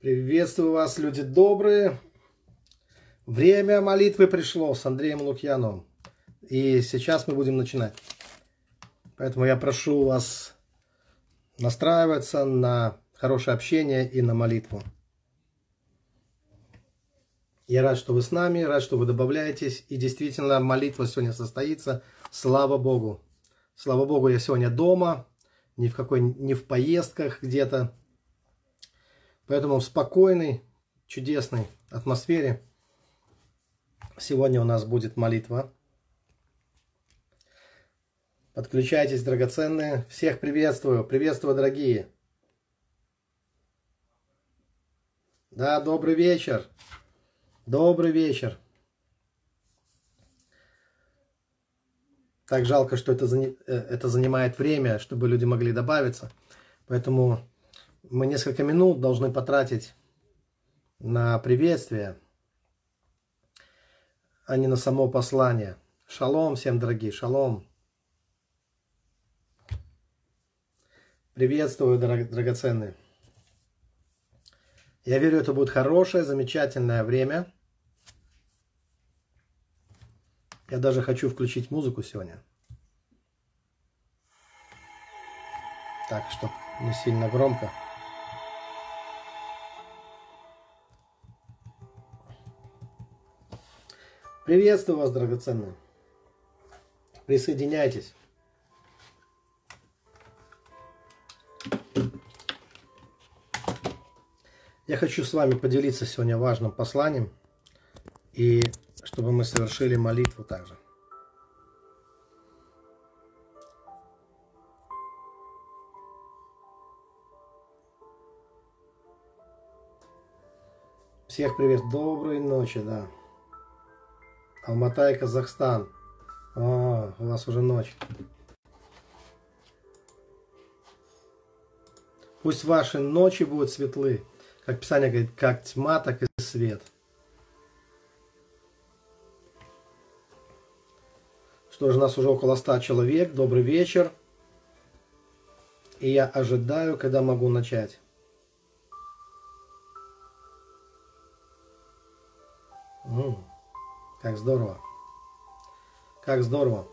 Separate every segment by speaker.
Speaker 1: Приветствую вас, люди добрые. Время молитвы пришло с Андреем Лукьяновым. И сейчас мы будем начинать. Поэтому я прошу вас настраиваться на хорошее общение и на молитву. Я рад, что вы с нами, рад, что вы добавляетесь. И действительно, молитва сегодня состоится. Слава Богу. Слава Богу, я сегодня дома, ни в какой, ни в поездках где-то. Поэтому в спокойной, чудесной атмосфере сегодня у нас будет молитва. Подключайтесь, драгоценные. Всех приветствую. Приветствую, дорогие. Да, добрый вечер. Добрый вечер. Так жалко, что это, э, это занимает время, чтобы люди могли добавиться. Поэтому мы несколько минут должны потратить на приветствие, а не на само послание. Шалом всем, дорогие, шалом. Приветствую, драгоценные. Я верю, это будет хорошее, замечательное время. Я даже хочу включить музыку сегодня. Так, чтобы не сильно громко. Приветствую вас, драгоценные. Присоединяйтесь. Я хочу с вами поделиться сегодня важным посланием, и чтобы мы совершили молитву также. Всех привет, доброй ночи, да. Алматай, Казахстан. О, у вас уже ночь. Пусть ваши ночи будут светлы. Как Писание говорит, как тьма, так и свет. Что же, нас уже около ста человек. Добрый вечер. И я ожидаю, когда могу начать. Как здорово. Как здорово.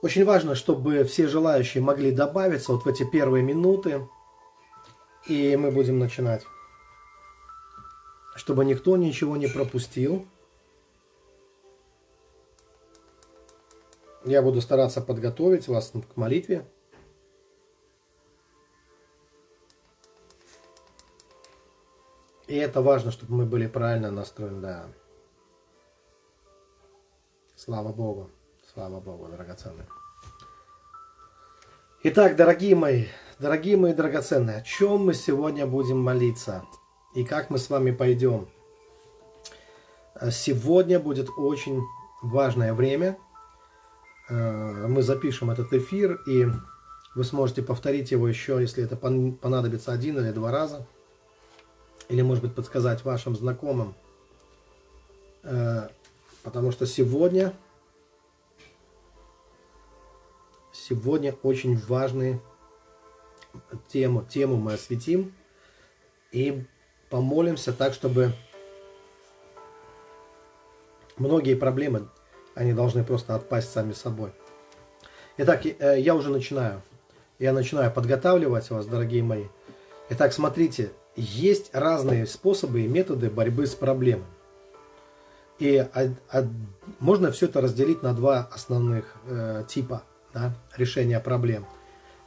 Speaker 1: Очень важно, чтобы все желающие могли добавиться вот в эти первые минуты. И мы будем начинать чтобы никто ничего не пропустил. Я буду стараться подготовить вас к молитве. И это важно, чтобы мы были правильно настроены, да. Слава Богу, слава Богу, драгоценные. Итак, дорогие мои, дорогие мои драгоценные, о чем мы сегодня будем молиться? и как мы с вами пойдем. Э, сегодня будет очень важное время. Э, мы запишем этот эфир, и вы сможете повторить его еще, если это понадобится один или два раза. Или, может быть, подсказать вашим знакомым. Потому что сегодня, сегодня очень важную тему, тему мы осветим. И помолимся так, чтобы многие проблемы, они должны просто отпасть сами собой. Итак, э, я уже начинаю. Я начинаю подготавливать вас, дорогие мои. Итак, смотрите, есть разные способы и методы борьбы с проблемой. И а, а, можно все это разделить на два основных э, типа да, решения проблем.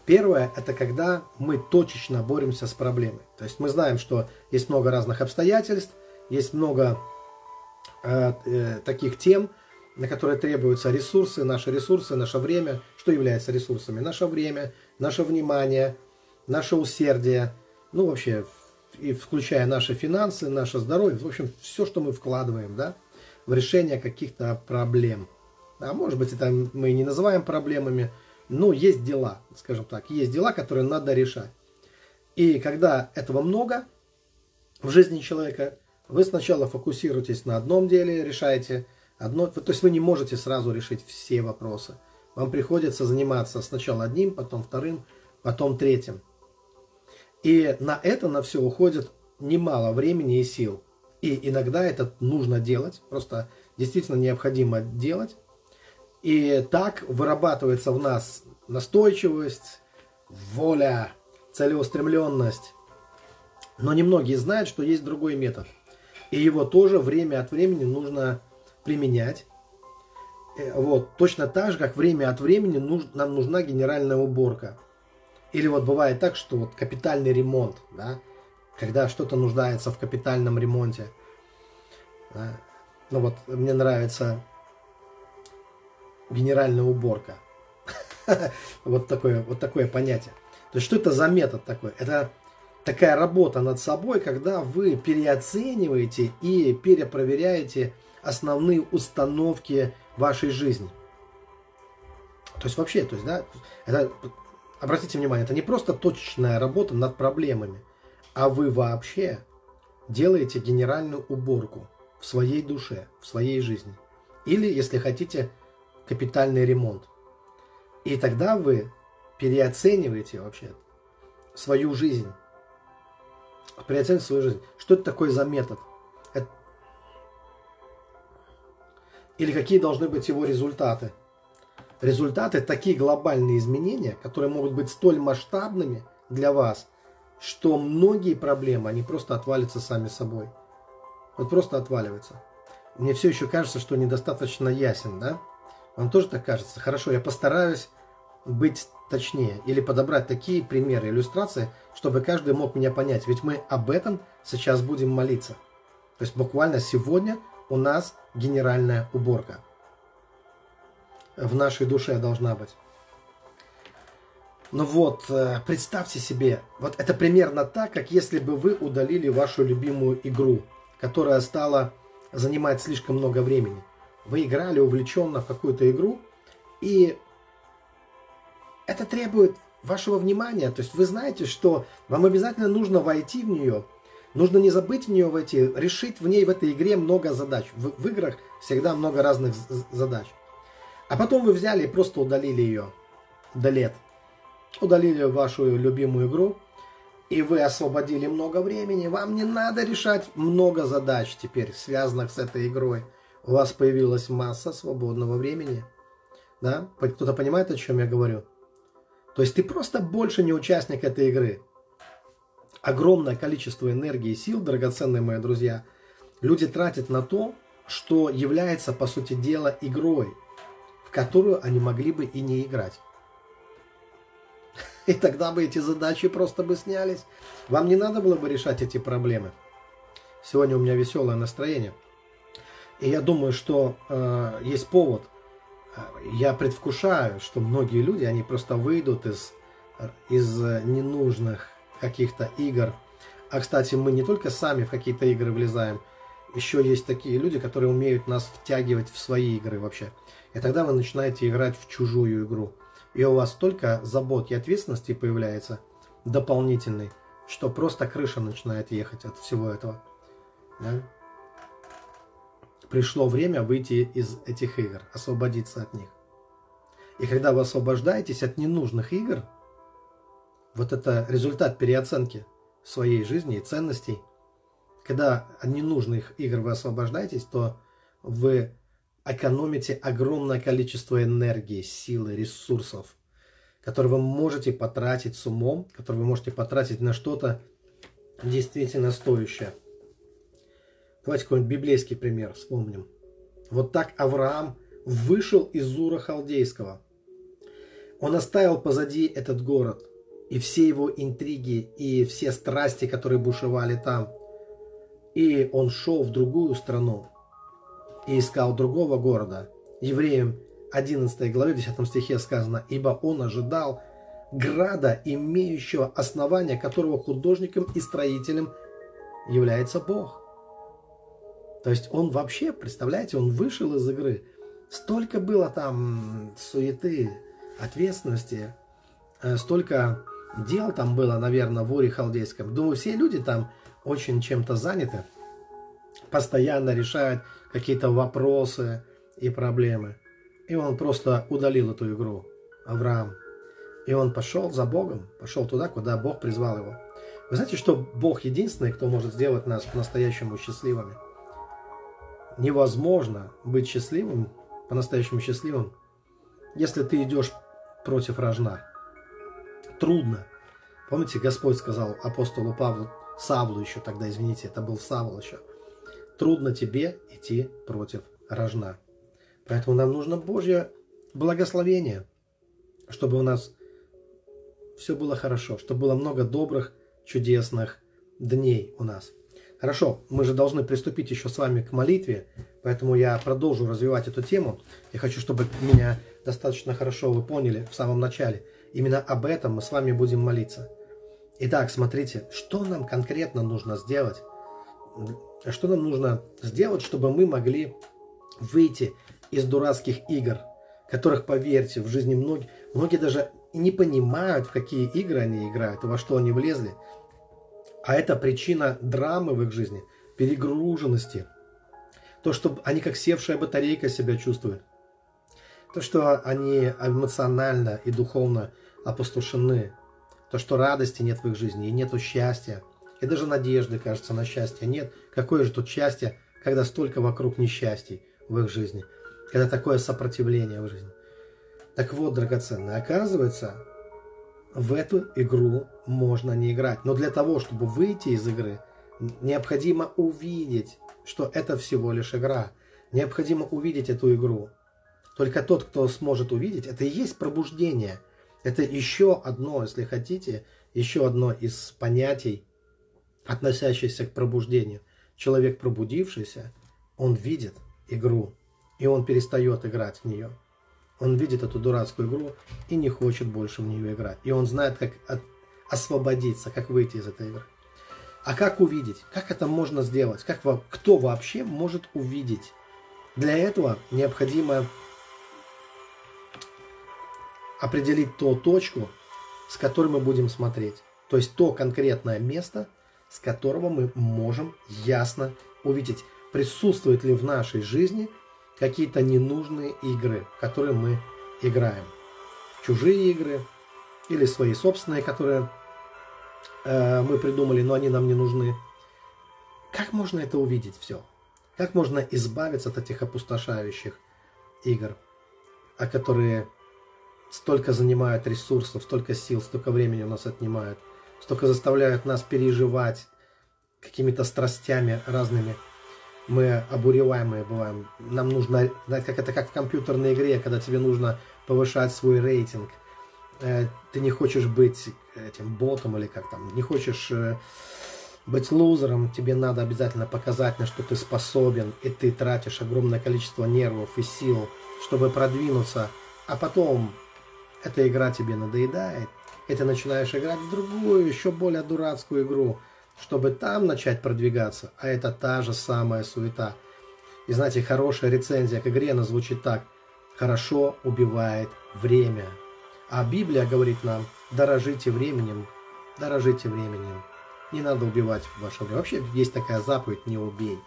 Speaker 1: Первое – это когда мы точечно боремся с проблемой. То есть мы знаем, что есть много разных обстоятельств, есть много э, э, таких тем, на которые требуются ресурсы, наши ресурсы, наше время. Что является ресурсами? Наше время, наше внимание, наше усердие, ну вообще, и включая наши финансы, наше здоровье, в общем, все, что мы вкладываем да, в решение каких-то проблем. А может быть, это мы и не называем проблемами, но есть дела, скажем так, есть дела, которые надо решать. И когда этого много в жизни человека, вы сначала фокусируетесь на одном деле, решаете одно, то есть вы не можете сразу решить все вопросы. Вам приходится заниматься сначала одним, потом вторым, потом третьим. И на это, на все уходит немало времени и сил. И иногда это нужно делать, просто действительно необходимо делать. И так вырабатывается в нас настойчивость, воля, целеустремленность. Но немногие знают, что есть другой метод. И его тоже время от времени нужно применять. Э, вот, точно так же, как время от времени нам нужна генеральная уборка. Или вот бывает так, что вот капитальный ремонт, да, когда что-то нуждается в капитальном ремонте. Да. Ну вот, мне нравится генеральная уборка. вот, такое, вот такое понятие. То есть, что это за метод такой? Это такая работа над собой, когда вы переоцениваете и перепроверяете основные установки вашей жизни. То есть вообще, то есть, да, это, обратите внимание, это не просто точечная работа над проблемами, а вы вообще делаете генеральную уборку в своей душе, в своей жизни. Или, если хотите, капитальный ремонт. И тогда вы переоцениваете вообще свою жизнь. Переоцениваете свою жизнь. Что это такое за метод? Это... Или какие должны быть его результаты? Результаты – такие глобальные изменения, которые могут быть столь масштабными для вас, что многие проблемы, они просто отвалятся сами собой. Вот просто отваливаются. Мне все еще кажется, что недостаточно ясен, да? Вам тоже так кажется? Хорошо, я постараюсь быть точнее или подобрать такие примеры, иллюстрации, чтобы каждый мог меня понять. Ведь мы об этом сейчас будем молиться. То есть буквально сегодня у нас генеральная уборка. В нашей душе должна быть. Ну вот, э, представьте себе, вот это примерно так, как если бы вы удалили вашу любимую игру, которая стала занимать слишком много времени. Вы играли увлеченно в какую-то игру, и это требует вашего внимания. То есть вы знаете, что вам обязательно нужно войти в нее, нужно не забыть в нее войти, решить в ней, в этой игре много задач. В, в играх всегда много разных задач. А потом вы взяли и просто удалили ее до лет. Удалили вашу любимую игру, и вы освободили много времени. Вам не надо решать много задач теперь, связанных с этой игрой. У вас появилась масса свободного времени. Да? Кто-то понимает, о чем я говорю? То есть ты просто больше не участник этой игры. Огромное количество энергии и сил, драгоценные мои друзья, люди тратят на то, что является, по сути дела, игрой, в которую они могли бы и не играть. И тогда бы эти задачи просто бы снялись. Вам не надо было бы решать эти проблемы. Сегодня у меня веселое настроение. И я думаю, что э, есть повод – я предвкушаю, что многие люди, они просто выйдут из, из ненужных каких-то игр. А, кстати, мы не только сами в какие-то игры влезаем, еще есть такие люди, которые умеют нас втягивать в свои игры вообще. И тогда вы начинаете играть в чужую игру. И у вас столько забот и ответственности появляется дополнительной, что просто крыша начинает ехать от всего этого. Да? пришло время выйти из этих игр, освободиться от них. И когда вы освобождаетесь от ненужных игр, вот это результат переоценки своей жизни и ценностей. Когда от ненужных игр вы освобождаетесь, то вы экономите огромное количество энергии, силы, ресурсов, которые вы можете потратить с умом, которые вы можете потратить на что-то действительно стоящее. Давайте какой-нибудь библейский пример вспомним. Вот так Авраам вышел из Ура Халдейского. Он оставил позади этот город и все его интриги и все страсти, которые бушевали там. И он шел в другую страну и искал другого города. Евреям 11 главе 10 стихе сказано, «Ибо он ожидал града, имеющего основания, которого художником и строителем является Бог». То есть он вообще, представляете, он вышел из игры. Столько было там суеты, ответственности, э, столько дел там было, наверное, в Уре Халдейском. Думаю, все люди там очень чем-то заняты, постоянно решают какие-то вопросы и проблемы. И он просто удалил эту игру, Авраам. И он пошел за Богом, пошел туда, куда Бог призвал его. Вы знаете, что Бог единственный, кто может сделать нас по-настоящему счастливыми? Невозможно быть счастливым, по-настоящему счастливым, если ты идешь против рожна. Трудно. Помните, Господь сказал апостолу Павлу, Савлу еще тогда, извините, это был Савл еще. Трудно тебе идти против рожна. Поэтому нам нужно Божье благословение, чтобы у нас все было хорошо, чтобы было много добрых, чудесных дней у нас. Хорошо, мы же должны приступить еще с вами к молитве, поэтому я продолжу развивать эту тему. Я хочу, чтобы меня достаточно хорошо вы поняли в самом начале. Именно об этом мы с вами будем молиться. Итак, смотрите, что нам конкретно нужно сделать? Что нам нужно сделать, чтобы мы могли выйти из дурацких игр, которых, поверьте, в жизни многие, многие даже не понимают, в какие игры они играют во что они влезли. А это причина драмы в их жизни, перегруженности. То, что они как севшая батарейка себя чувствуют. То, что они эмоционально и духовно опустошены. То, что радости нет в их жизни и нету счастья. И даже надежды, кажется, на счастье нет. Какое же тут счастье, когда столько вокруг несчастий в их жизни – когда такое сопротивление в жизни. Так вот, драгоценное, оказывается, в эту игру можно не играть. Но для того, чтобы выйти из игры, необходимо увидеть, что это всего лишь игра. Необходимо увидеть эту игру. Только тот, кто сможет увидеть, это и есть пробуждение. Это еще одно, если хотите, еще одно из понятий, относящихся к пробуждению. Человек пробудившийся, он видит игру и он перестает играть в нее. Он видит эту дурацкую игру и не хочет больше в нее играть. И он знает, как освободиться, как выйти из этой игры. А как увидеть? Как это можно сделать? Как, кто вообще может увидеть? Для этого необходимо определить ту точку, с которой мы будем смотреть. То есть то конкретное место, с которого мы можем ясно увидеть, присутствует ли в нашей жизни какие-то ненужные игры, которые мы играем. Чужие игры или свои собственные, которые э, мы придумали, но они нам не нужны. Как можно это увидеть все? Как можно избавиться от этих опустошающих игр, а которые столько занимают ресурсов, столько сил, столько времени у нас отнимают, столько заставляют нас переживать какими-то страстями разными – мы обуреваемые бываем. Нам нужно, знаете, как это как в компьютерной игре, когда тебе нужно повышать свой рейтинг. Э, ты не хочешь быть этим ботом или как там, не хочешь э, быть лузером, тебе надо обязательно показать, на что ты способен, и ты тратишь огромное количество нервов и сил, чтобы продвинуться, а потом эта игра тебе надоедает, и ты начинаешь играть в другую, еще более дурацкую игру, чтобы там начать продвигаться, а это та же самая суета. И знаете, хорошая рецензия к игре, она звучит так. Хорошо убивает время. А Библия говорит нам, дорожите временем, дорожите временем. Не надо убивать ваше время. Вообще есть такая заповедь, не убей.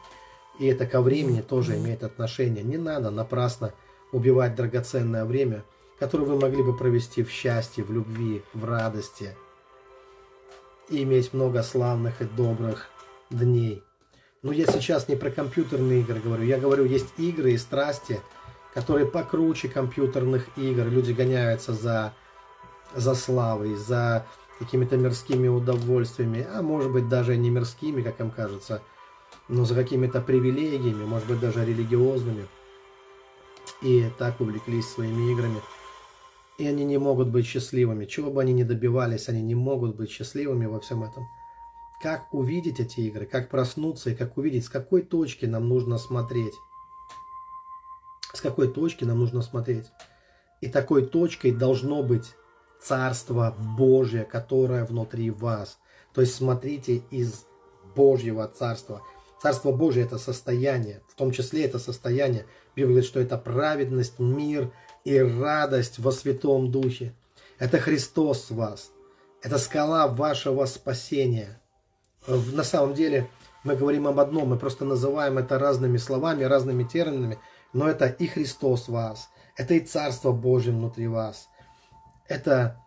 Speaker 1: И это ко времени тоже имеет отношение. Не надо напрасно убивать драгоценное время, которое вы могли бы провести в счастье, в любви, в радости – и иметь много славных и добрых дней. Но я сейчас не про компьютерные игры говорю. Я говорю, есть игры и страсти, которые покруче компьютерных игр. Люди гоняются за, за славой, за какими-то мирскими удовольствиями, а может быть даже не мирскими, как им кажется, но за какими-то привилегиями, может быть даже религиозными. И так увлеклись своими играми и они не могут быть счастливыми. Чего бы они ни добивались, они не могут быть счастливыми во всем этом. Как увидеть эти игры, как проснуться и как увидеть, с какой точки нам нужно смотреть. С какой точки нам нужно смотреть. И такой точкой должно быть Царство Божье, которое внутри вас. То есть смотрите из Божьего Царства. Царство Божье – это состояние, в том числе это состояние. Библия говорит, что это праведность, мир, и радость во Святом Духе. Это Христос в вас. Это скала вашего спасения. На самом деле мы говорим об одном, мы просто называем это разными словами, разными терминами, но это и Христос в вас, это и Царство Божье внутри вас. Это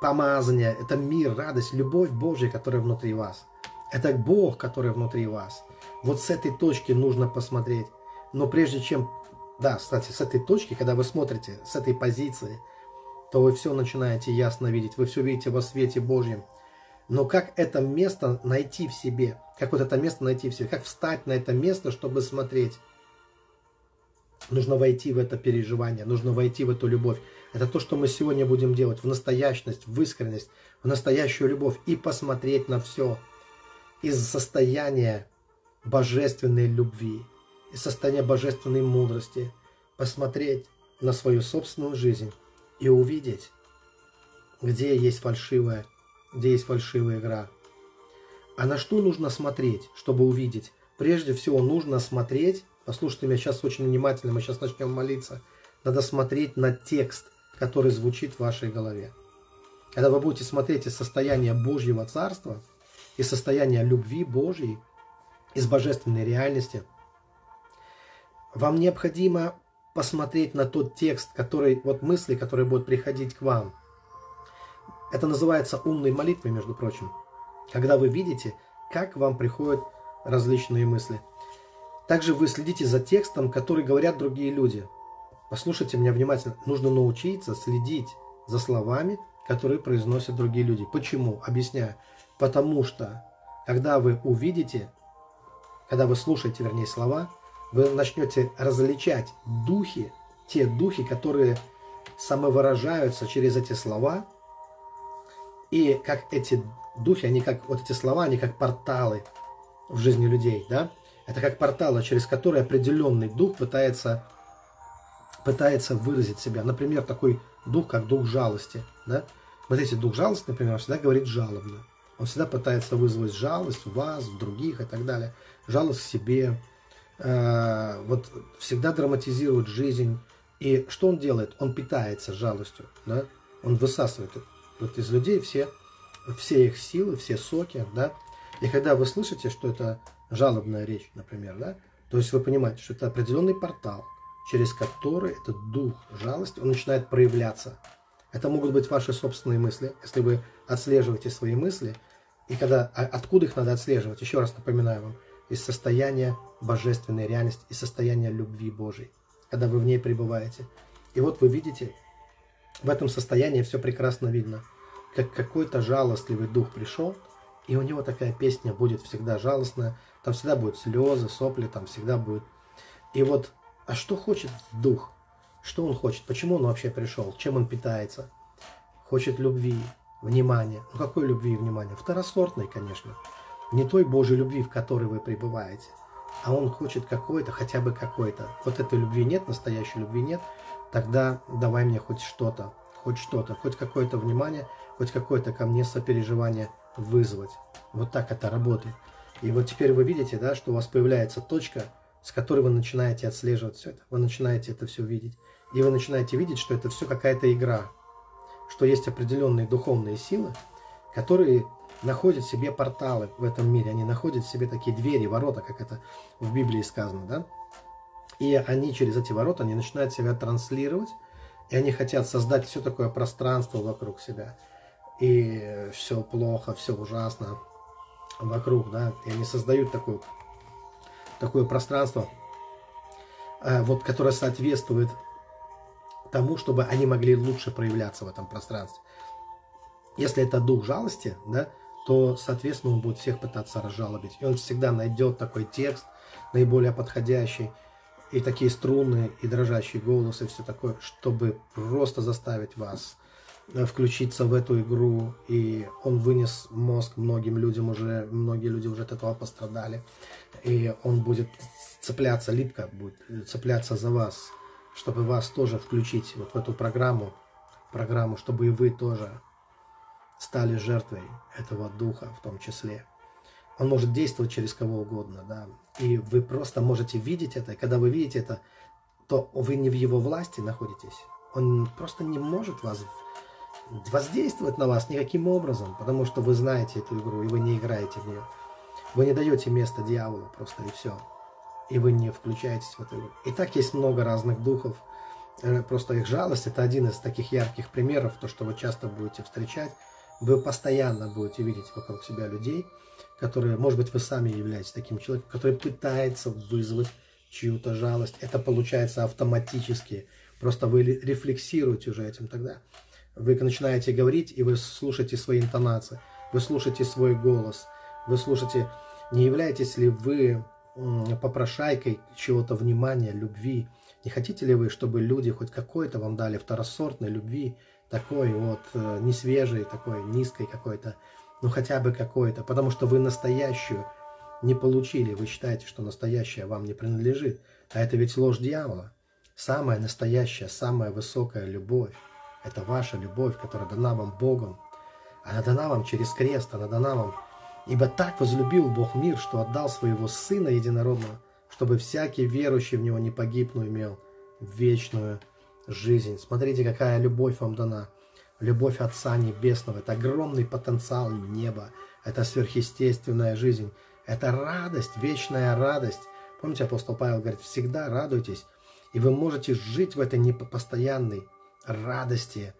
Speaker 1: помазание, это мир, радость, любовь Божья, которая внутри вас. Это Бог, который внутри вас. Вот с этой точки нужно посмотреть. Но прежде чем, да, кстати, с этой точки, когда вы смотрите, с этой позиции, то вы все начинаете ясно видеть, вы все видите во свете Божьем. Но как это место найти в себе? Как вот это место найти в себе? Как встать на это место, чтобы смотреть? Нужно войти в это переживание, нужно войти в эту любовь. Это то, что мы сегодня будем делать, в настоящность, в искренность, в настоящую любовь и посмотреть на все из состояния божественной любви, из состояния божественной мудрости, посмотреть на свою собственную жизнь и увидеть, где есть фальшивая, где есть фальшивая игра. А на что нужно смотреть, чтобы увидеть? Прежде всего нужно смотреть, послушайте меня сейчас очень внимательно, мы сейчас начнем молиться, надо смотреть на текст – который звучит в вашей голове. Когда вы будете смотреть из состояния Божьего Царства, из состояния любви Божьей, из божественной реальности, вам необходимо посмотреть на тот текст, который, вот мысли, которые будут приходить к вам. Это называется умной молитвой, между прочим. Когда вы видите, как вам приходят различные мысли. Также вы следите за текстом, который говорят другие люди – Послушайте меня внимательно. Нужно научиться следить за словами, которые произносят другие люди. Почему? Объясняю. Потому что, когда вы увидите, когда вы слушаете, вернее, слова, вы начнете различать духи, те духи, которые самовыражаются через эти слова, и как эти духи, они как, вот эти слова, они как порталы в жизни людей, да? Это как порталы, через которые определенный дух пытается пытается выразить себя. Например, такой дух, как дух жалости. Да? Вот эти дух жалости, например, всегда говорит жалобно. Он всегда пытается вызвать жалость в вас, в других и так далее. Жалость к себе. Э, вот всегда драматизирует жизнь. И что он делает? Он питается жалостью. Да? Он высасывает вот из людей все, все их силы, все соки. Да? И когда вы слышите, что это жалобная речь, например, да, то есть вы понимаете, что это определенный портал – через который этот дух жалости, он начинает проявляться. Это могут быть ваши собственные мысли, если вы отслеживаете свои мысли. И когда, а откуда их надо отслеживать? Еще раз напоминаю вам, из состояния божественной реальности, из состояния любви Божьей, когда вы в ней пребываете. И вот вы видите, в этом состоянии все прекрасно видно, как какой-то жалостливый дух пришел, и у него такая песня будет всегда жалостная, там всегда будут слезы, сопли, там всегда будет. И вот а что хочет дух? Что он хочет? Почему он вообще пришел? Чем он питается? Хочет любви, внимания. Ну какой любви и внимания? Второсортной, конечно. Не той Божьей любви, в которой вы пребываете. А он хочет какой-то, хотя бы какой-то. Вот этой любви нет, настоящей любви нет. Тогда давай мне хоть что-то, хоть что-то, хоть какое-то внимание, хоть какое-то ко мне сопереживание вызвать. Вот так это работает. И вот теперь вы видите, да, что у вас появляется точка – с которой вы начинаете отслеживать все это. Вы начинаете это все видеть. И вы начинаете видеть, что это все какая-то игра. Что есть определенные духовные силы, которые находят себе порталы в этом мире. Они находят себе такие двери, ворота, как это в Библии сказано. Да? И они через эти ворота, они начинают себя транслировать. И они хотят создать все такое пространство вокруг себя. И все плохо, все ужасно вокруг, да. И они создают такую такое пространство, э, вот, которое соответствует тому, чтобы они могли лучше проявляться в этом пространстве. Если это дух жалости, да, то, соответственно, он будет всех пытаться разжалобить. И он всегда найдет такой текст, наиболее подходящий, и такие струны, и дрожащий голос, и все такое, чтобы просто заставить вас Э, включиться в эту игру, и он вынес мозг многим людям уже, многие люди уже от этого пострадали, и он будет цепляться, липко будет цепляться за вас, чтобы вас тоже включить вот в эту программу, программу, чтобы и вы тоже стали жертвой этого духа в том числе. Он может действовать через кого угодно, да, и вы просто можете видеть это, и когда вы видите это, то вы не в его власти находитесь, он просто не может вас воздействовать на вас никаким образом, потому что вы знаете эту игру, и вы не играете в нее. Вы не даете место дьяволу просто, и все. И вы не включаетесь в эту игру. И так есть много разных духов, э, просто их жалость, это один из таких ярких примеров, то, что вы часто будете встречать. Вы постоянно будете видеть вокруг себя людей, которые, может быть, вы сами являетесь таким человеком, который пытается вызвать чью-то жалость. Это получается автоматически. Просто вы рефлексируете уже этим тогда. Вы начинаете говорить, и вы слушаете свои интонации, вы слушаете свой голос, вы слушаете, не являетесь ли вы попрошайкой чего-то внимания, любви. Не хотите ли вы, чтобы люди хоть какой-то вам дали второсортной любви, такой вот э, не свежей, такой низкой какой-то, ну хотя бы какой-то, потому что вы настоящую не получили, вы считаете, что настоящее вам не принадлежит, а это ведь ложь дьявола. Самая настоящая, самая высокая любовь – это ваша любовь, которая дана вам Богом. Она дана вам через крест, она дана вам Ибо так возлюбил Бог мир, что отдал своего Сына Единородного, чтобы всякий верующий в Него не погиб, но имел вечную жизнь. Смотрите, какая любовь вам дана. Любовь Отца Небесного. Это огромный потенциал неба. Это сверхъестественная жизнь. Это радость, вечная радость. Помните, апостол Павел говорит, всегда радуйтесь. И вы можете жить в этой непостоянной радости,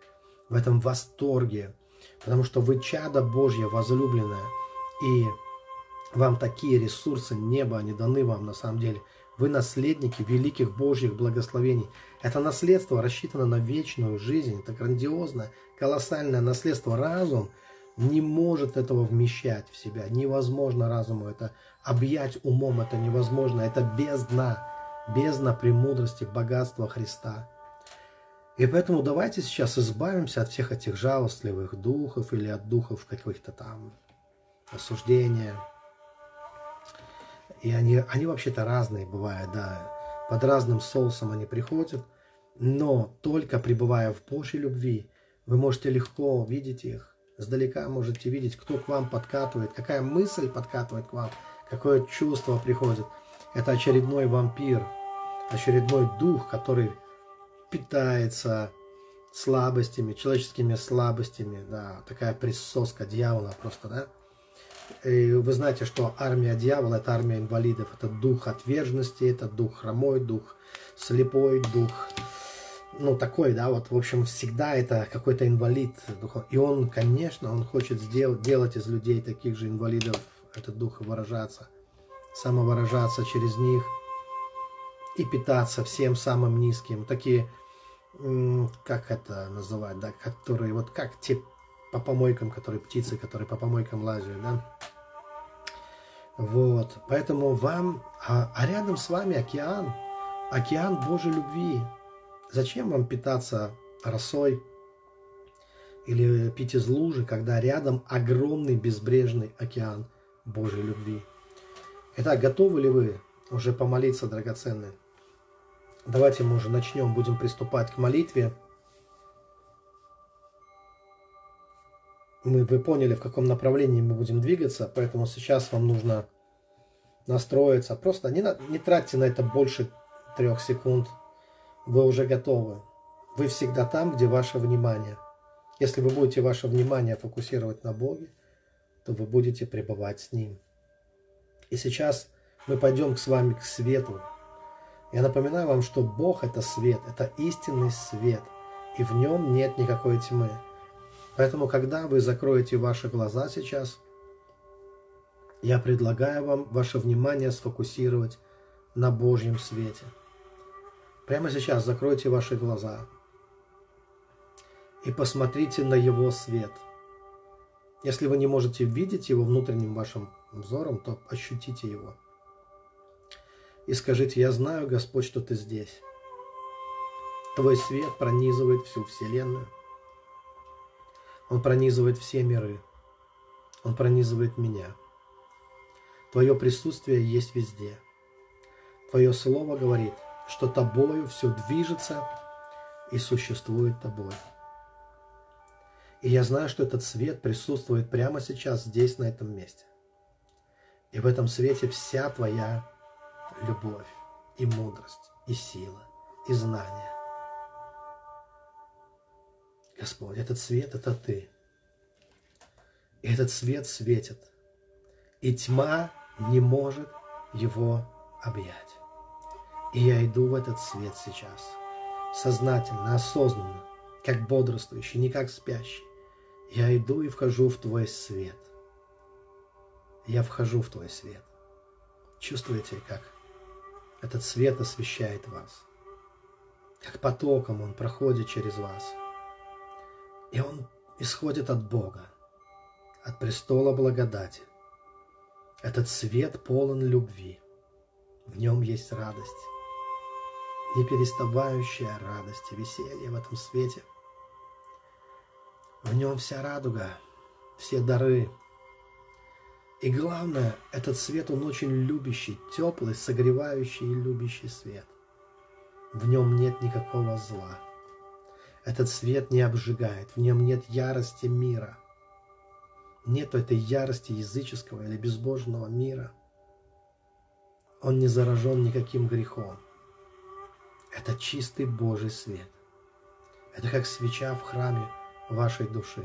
Speaker 1: в этом восторге, потому что вы чадо Божье возлюбленное – и вам такие ресурсы неба, они даны вам на самом деле. Вы наследники великих Божьих благословений. Это наследство рассчитано на вечную жизнь. Это грандиозное, колоссальное наследство. Разум не может этого вмещать в себя. Невозможно разуму это объять умом. Это невозможно. Это бездна. Бездна премудрости, богатства Христа. И поэтому давайте сейчас избавимся от всех этих жалостливых духов или от духов каких-то там осуждения. И они, они вообще-то разные бывают, да. Под разным соусом они приходят. Но только пребывая в Божьей любви, вы можете легко видеть их. Сдалека можете видеть, кто к вам подкатывает, какая мысль подкатывает к вам, какое чувство приходит. Это очередной вампир, очередной дух, который питается слабостями, человеческими слабостями, да, такая присоска дьявола просто, да. И вы знаете, что армия дьявола – это армия инвалидов. Это дух отверженности, это дух хромой, дух слепой, дух, ну, такой, да, вот, в общем, всегда это какой-то инвалид. И он, конечно, он хочет сделать, делать из людей таких же инвалидов, этот дух, выражаться, самовыражаться через них и питаться всем самым низким. Такие, как это называть, да, которые, вот как те по помойкам, которые птицы, которые по помойкам лазят, да. Вот, поэтому вам, а, а рядом с вами океан, океан Божьей любви. Зачем вам питаться росой или пить из лужи, когда рядом огромный безбрежный океан Божьей любви? Итак, готовы ли вы уже помолиться, драгоценные? Давайте мы уже начнем, будем приступать к молитве. Мы, вы поняли, в каком направлении мы будем двигаться, поэтому сейчас вам нужно настроиться. Просто не, не тратьте на это больше трех секунд. Вы уже готовы. Вы всегда там, где ваше внимание. Если вы будете ваше внимание фокусировать на Боге, то вы будете пребывать с Ним. И сейчас мы пойдем с вами к свету. Я напоминаю вам, что Бог – это свет, это истинный свет, и в нем нет никакой тьмы. Поэтому, когда вы закроете ваши глаза сейчас, я предлагаю вам ваше внимание сфокусировать на Божьем свете. Прямо сейчас закройте ваши глаза и посмотрите на Его свет. Если вы не можете видеть Его внутренним вашим взором, то ощутите Его. И скажите, я знаю, Господь, что Ты здесь. Твой свет пронизывает всю Вселенную. Он пронизывает все миры. Он пронизывает меня. Твое присутствие есть везде. Твое слово говорит, что тобою все движется и существует тобой. И я знаю, что этот свет присутствует прямо сейчас здесь, на этом месте. И в этом свете вся твоя любовь и мудрость, и сила, и знание. Господь, этот свет – это Ты. И этот свет светит. И тьма не может его объять. И я иду в этот свет сейчас. сознательно, осознанно, как бодрствующий, не как спящий. Я иду и вхожу в Твой свет. Я вхожу в Твой свет. Чувствуете, как этот свет освещает вас? Как потоком он проходит через вас. И он исходит от Бога, от престола благодати. Этот свет полон любви. В нем есть радость, непереставающая радость и веселье в этом свете. В нем вся радуга, все дары. И главное, этот свет, он очень любящий, теплый, согревающий и любящий свет. В нем нет никакого зла. Этот свет не обжигает, в нем нет ярости мира. Нет этой ярости языческого или безбожного мира. Он не заражен никаким грехом. Это чистый Божий свет. Это как свеча в храме вашей души,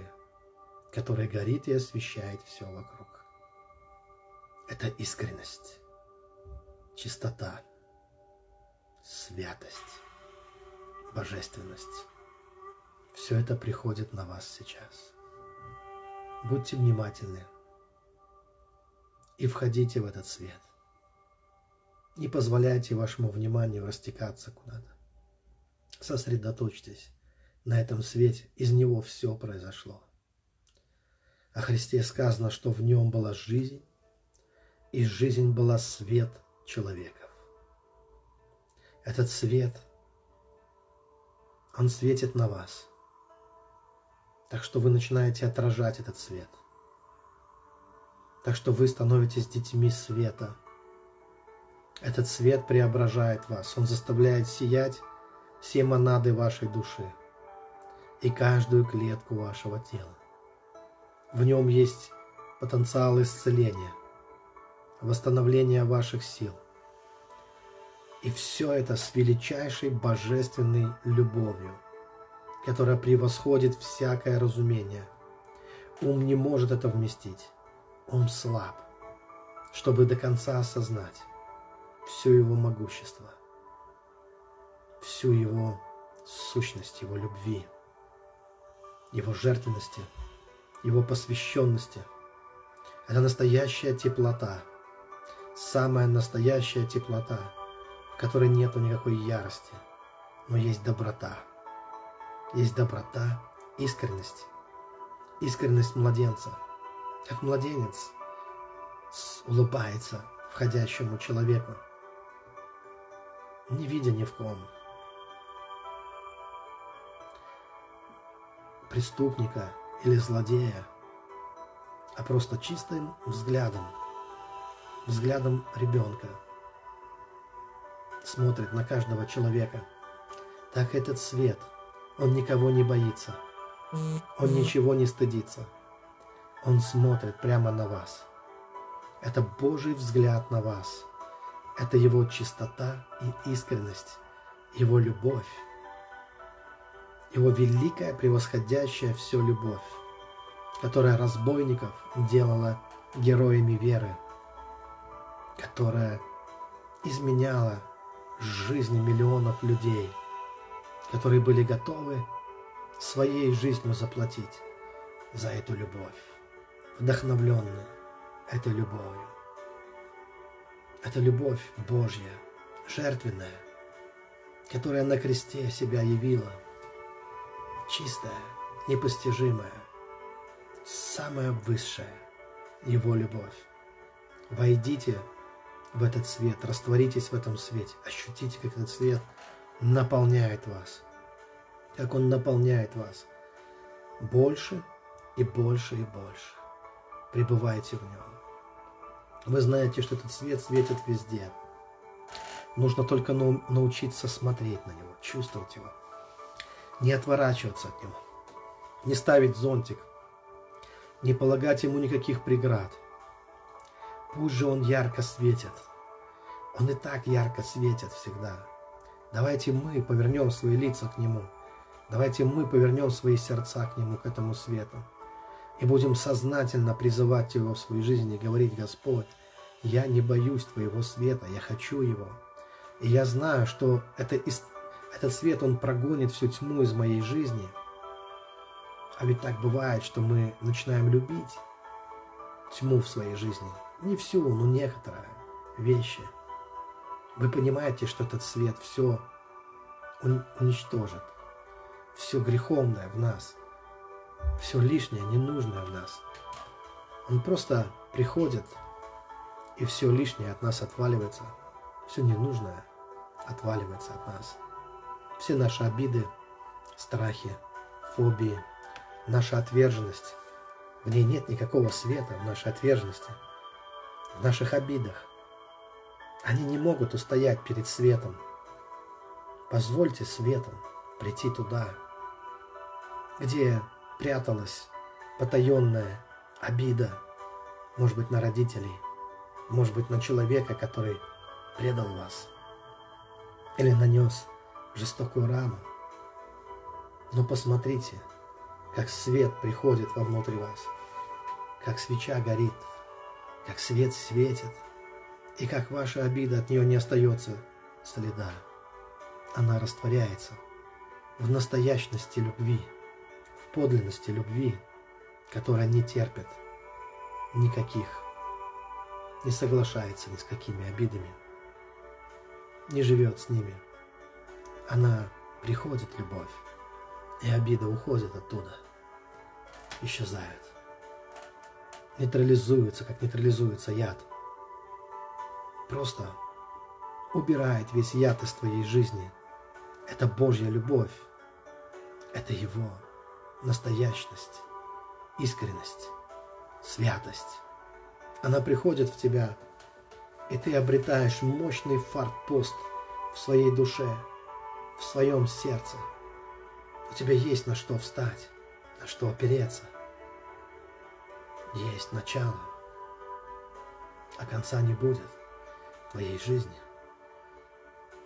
Speaker 1: которая горит и освещает все вокруг. Это искренность, чистота, святость, божественность. Все это приходит на вас сейчас. Будьте внимательны и входите в этот свет. Не позволяйте вашему вниманию растекаться куда-то. Сосредоточьтесь на этом свете. Из него все произошло. О Христе сказано, что в нем была жизнь, и жизнь была свет человеков. Этот свет, он светит на вас. Так что вы начинаете отражать этот свет. Так что вы становитесь детьми света – этот свет преображает вас, он заставляет сиять все монады вашей души и каждую клетку вашего тела. В нем есть потенциал исцеления, восстановления ваших сил. И все это с величайшей божественной любовью, которая превосходит всякое разумение. Ум не может это вместить. Ум слаб, чтобы до конца осознать все его могущество, всю его сущность, его любви, его жертвенности, его посвященности. Это настоящая теплота, самая настоящая теплота, в которой нету никакой ярости, но есть доброта. Есть доброта, искренность, искренность младенца. Как младенец улыбается входящему человеку, не видя ни в ком преступника или злодея, а просто чистым взглядом, взглядом ребенка смотрит на каждого человека. Так этот свет, он никого не боится, он ничего не стыдится, он смотрит прямо на вас. Это Божий взгляд на вас – это его чистота и искренность, его любовь, его великая, превосходящая все любовь, которая разбойников делала героями веры, которая изменяла жизни миллионов людей, которые были готовы своей жизнью заплатить за эту любовь, вдохновленные этой любовью. Это любовь Божья, жертвенная, которая на кресте себя явила, чистая, непостижимая, самая высшая Его любовь. Войдите в этот свет, растворитесь в этом свете, ощутите, как этот свет наполняет вас, как он наполняет вас больше и больше и больше. Пребывайте в нем. Вы знаете, что этот свет светит везде. Нужно только научиться смотреть на него, чувствовать его. Не отворачиваться от него. Не ставить зонтик. Не полагать ему никаких преград. Пусть же он ярко светит. Он и так ярко светит всегда. Давайте мы повернем свои лица к нему. Давайте мы повернем свои сердца к нему, к этому свету и будем сознательно призывать Его в своей жизни и говорить, Господь, я не боюсь Твоего света, я хочу его. И я знаю, что это, Этот свет, он прогонит всю тьму из моей жизни. А ведь так бывает, что мы начинаем любить тьму в своей жизни. Не всю, но некоторые вещи. Вы понимаете, что этот свет все уничтожит. Все греховное в нас. Все лишнее, ненужное в нас. Он просто приходит, и все лишнее от нас отваливается. Все ненужное отваливается от нас. Все наши обиды, страхи, фобии, наша отверженность. В ней нет никакого света, в нашей отверженности, в наших обидах. Они не могут устоять перед светом. Позвольте светом прийти туда, где пряталась потаенная обида, может быть, на родителей, может быть, на человека, который предал вас или нанес жестокую рану. Но посмотрите, как свет приходит вовнутрь вас, как свеча горит, как свет светит, и как ваша обида от нее не остается следа. Она растворяется в настоящности любви, подлинности любви, которая не терпит никаких, не соглашается ни с какими обидами, не живет с ними. Она приходит, любовь, и обида уходит оттуда, исчезает. Нейтрализуется, как нейтрализуется яд. Просто убирает весь яд из твоей жизни. Это Божья любовь. Это Его настоящность, искренность, святость. Она приходит в тебя, и ты обретаешь мощный фартпост в своей душе, в своем сердце. У тебя есть на что встать, на что опереться. Есть начало, а конца не будет твоей жизни,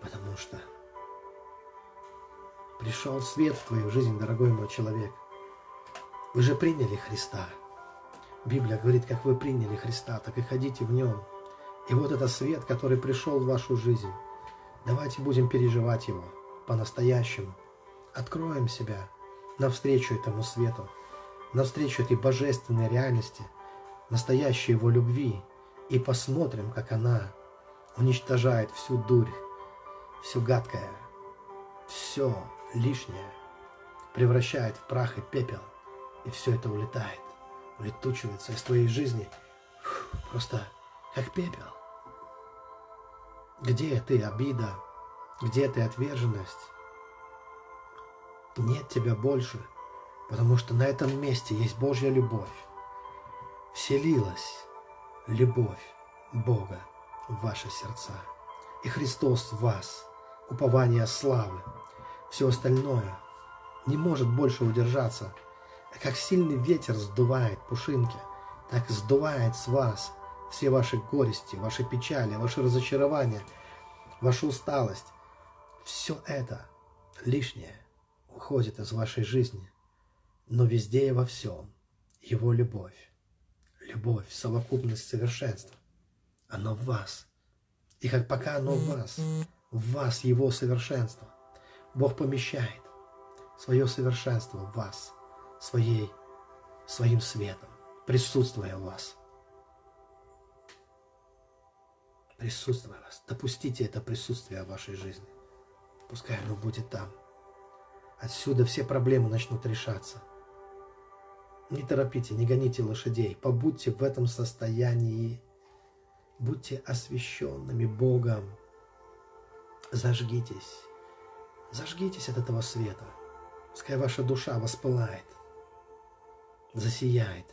Speaker 1: потому что пришел свет в твою жизнь, дорогой мой человек. Вы же приняли Христа. Библия говорит, как вы приняли Христа, так и ходите в Нем. И вот это свет, который пришел в вашу жизнь. Давайте будем переживать его по-настоящему. Откроем себя навстречу этому свету, навстречу этой божественной реальности, настоящей его любви, и посмотрим, как она уничтожает всю дурь, все гадкое, все лишнее, превращает в прах и пепел, и все это улетает, улетучивается из твоей жизни, просто как пепел. Где ты, обида? Где ты, отверженность? Нет тебя больше, потому что на этом месте есть Божья любовь. Вселилась любовь Бога в ваши сердца. И Христос в вас, упование славы. Все остальное не может больше удержаться. Как сильный ветер сдувает пушинки, так сдувает с вас – все ваши горести, ваши печали, ваши разочарования, ваша усталость, все это лишнее уходит из вашей жизни, но везде и во всем Его любовь, любовь, совокупность совершенства, оно в вас. И как пока оно в вас, в вас Его совершенство, Бог помещает свое совершенство в вас, своей, своим светом, присутствуя в вас – присутствие вас. Допустите это присутствие в вашей жизни. Пускай оно будет там. Отсюда все проблемы начнут решаться. Не торопите, не гоните лошадей. Побудьте в этом состоянии. Будьте освященными Богом. Зажгитесь. Зажгитесь от этого света. Пускай ваша душа воспылает, засияет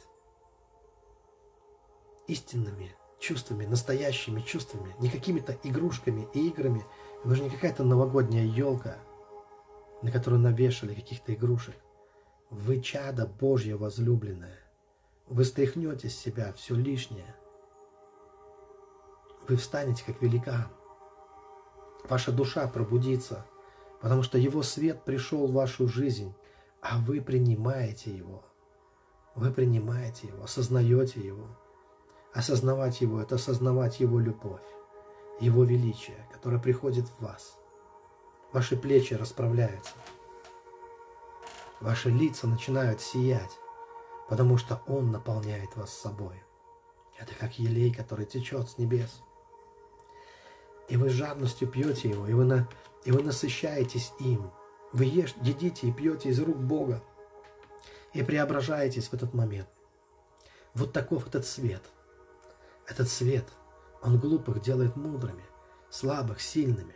Speaker 1: истинными чувствами, настоящими чувствами, не какими-то игрушками и играми. Вы же не какая-то новогодняя елка, на которую навешали каких-то игрушек. Вы чадо Божье возлюбленное. Вы стряхнете с себя все лишнее. Вы встанете как великан. Ваша душа пробудится, потому что Его свет пришел в вашу жизнь, а вы принимаете Его. Вы принимаете Его, осознаете Его. Осознавать Его – это осознавать Его любовь, Его величие, которое приходит в вас, Ваши плечи расправляются. Ваши лица начинают сиять, потому что Он наполняет вас собой. Это как елей, который течет с небес. И вы жадностью пьете его, и вы, на, и вы насыщаетесь им. Вы ешь, едите и пьете из рук Бога. И преображаетесь в этот момент. Вот таков этот свет. Этот свет, он глупых делает мудрыми, слабых сильными.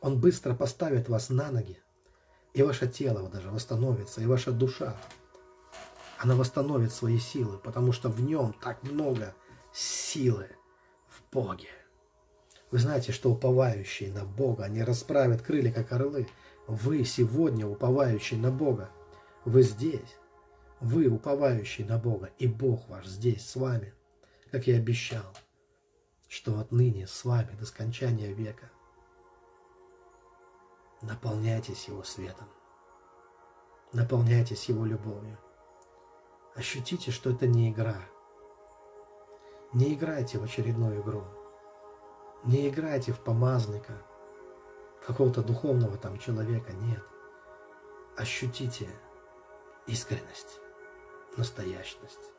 Speaker 1: Он быстро поставит вас на ноги, и ваше тело даже восстановится, и ваша душа – она восстановит свои силы, потому что в нем так много силы в Боге. Вы знаете, что уповающие на Бога, они расправят крылья, как орлы. Вы сегодня уповающие на Бога. Вы здесь. Вы уповающие на Бога, и Бог ваш здесь с вами, как и обещал, что отныне с вами до скончания века. Наполняйтесь Его светом. Наполняйтесь Его любовью. Ощутите, что это не игра. Не играйте в очередную игру. Не играйте в помазника, какого-то духовного там человека, нет. Ощутите искренность, настоящность,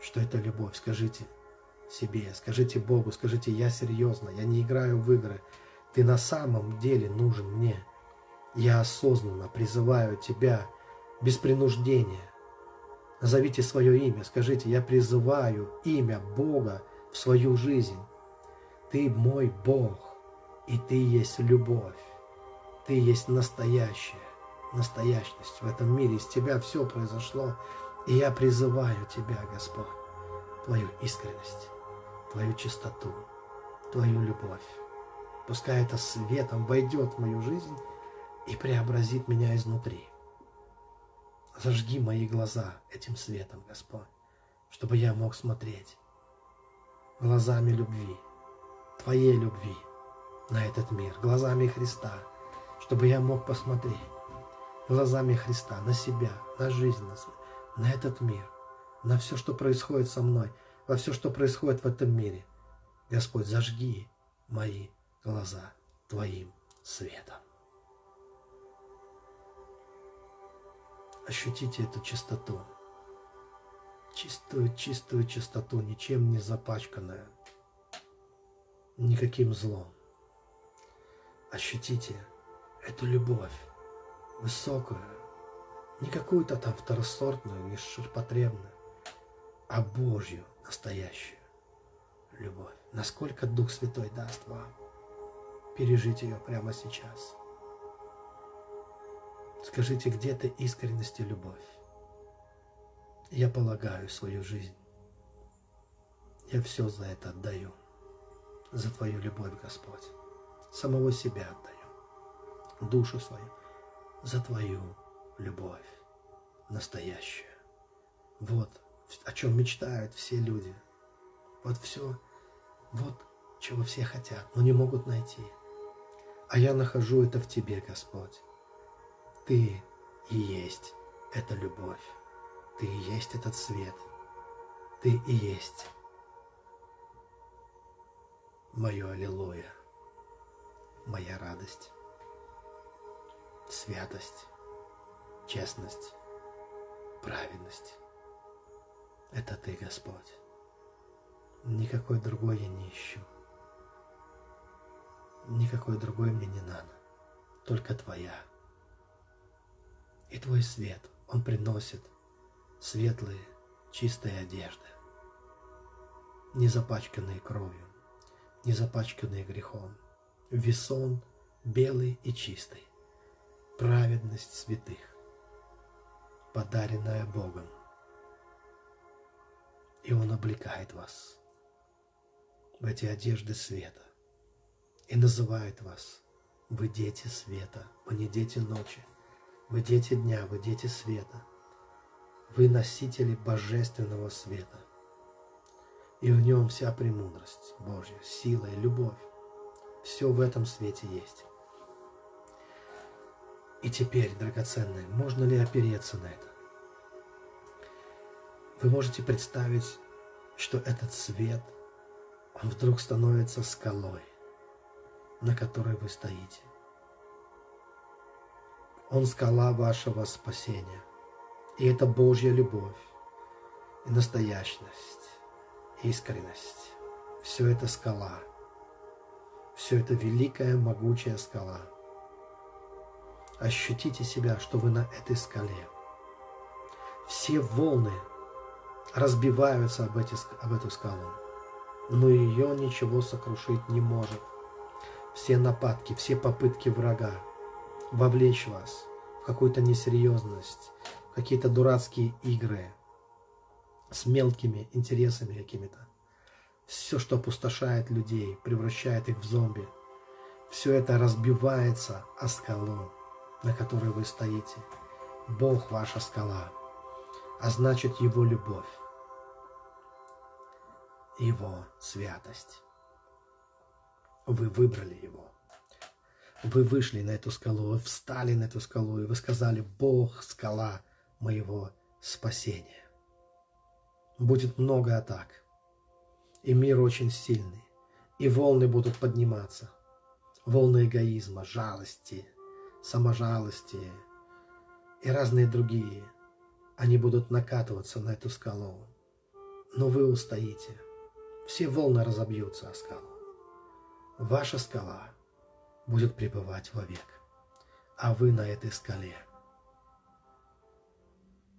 Speaker 1: что это любовь. Скажите себе, скажите Богу, скажите, я серьезно, я не играю в игры. Ты на самом деле нужен мне. Я осознанно призываю тебя без принуждения Назовите свое имя, скажите, я призываю имя Бога в свою жизнь. Ты мой Бог, и ты есть любовь. Ты есть настоящая, настоящность в этом мире. Из тебя все произошло, и я призываю тебя, Господь, твою искренность, твою чистоту, твою любовь. Пускай это светом войдет в мою жизнь и преобразит меня изнутри. Зажги мои глаза этим светом, Господь, чтобы я мог смотреть глазами любви, Твоей любви на этот мир, глазами Христа, чтобы я мог посмотреть глазами Христа на себя, на жизнь, на, этот мир, на все, что происходит со мной, во все, что происходит в этом мире. Господь, зажги мои глаза Твоим светом. Ощутите эту чистоту. Чистую, чистую чистоту, ничем не запачканную. Никаким злом. Ощутите эту любовь высокую, не какую-то там второсортную, не ширпотребную, а Божью настоящую любовь. Насколько Дух Святой даст вам пережить ее прямо сейчас – Скажите, где ты искренность и любовь? Я полагаю свою жизнь. Я все за это отдаю. За Твою любовь, Господь. Самого себя отдаю. Душу свою. За Твою любовь. Настоящую. Вот о чем мечтают все люди. Вот все. Вот чего все хотят, но не могут найти. А я нахожу это в Тебе, Господь. Ты и есть эта любовь. Ты и есть этот свет. Ты и есть мое аллилуйя, моя радость, святость, честность, праведность. Это Ты, Господь. Никакой другой я не ищу. Никакой другой мне не надо. Только Твоя. И твой свет, он приносит светлые, чистые одежды, не запачканные кровью, не запачканные грехом, весон белый и чистый, праведность святых, подаренная Богом. И Он облекает вас в эти одежды света и называет вас «Вы дети света, вы не дети ночи». Вы дети дня, вы дети света. Вы носители божественного света. И в нем вся премудрость Божья, сила и любовь. Все в этом свете есть. И теперь, драгоценные, можно ли опереться на это? Вы можете представить, что этот свет, он вдруг становится скалой, на которой вы стоите. Он скала вашего спасения. И это Божья любовь, и настоящность, искренность. Все это скала. Все это великая, могучая скала. Ощутите себя, что вы на этой скале. Все волны разбиваются об, эти, об эту скалу, но ее ничего сокрушить не может. Все нападки, все попытки врага вовлечь вас в какую-то несерьезность, в какие-то дурацкие игры с мелкими интересами какими-то. Все, что опустошает людей, превращает их в зомби, все это разбивается о скалу, на которой вы стоите. Бог ваша скала, а значит Его любовь, Его святость. Вы выбрали Его. Вы вышли на эту скалу, вы встали на эту скалу, и вы сказали, Бог, скала моего спасения. Будет много атак, и мир очень сильный, и волны будут подниматься. Волны эгоизма, жалости, саможалости и разные другие. Они будут накатываться на эту скалу. Но вы устоите. Все волны разобьются о скалу. Ваша скала будет пребывать вовек, а вы на этой скале.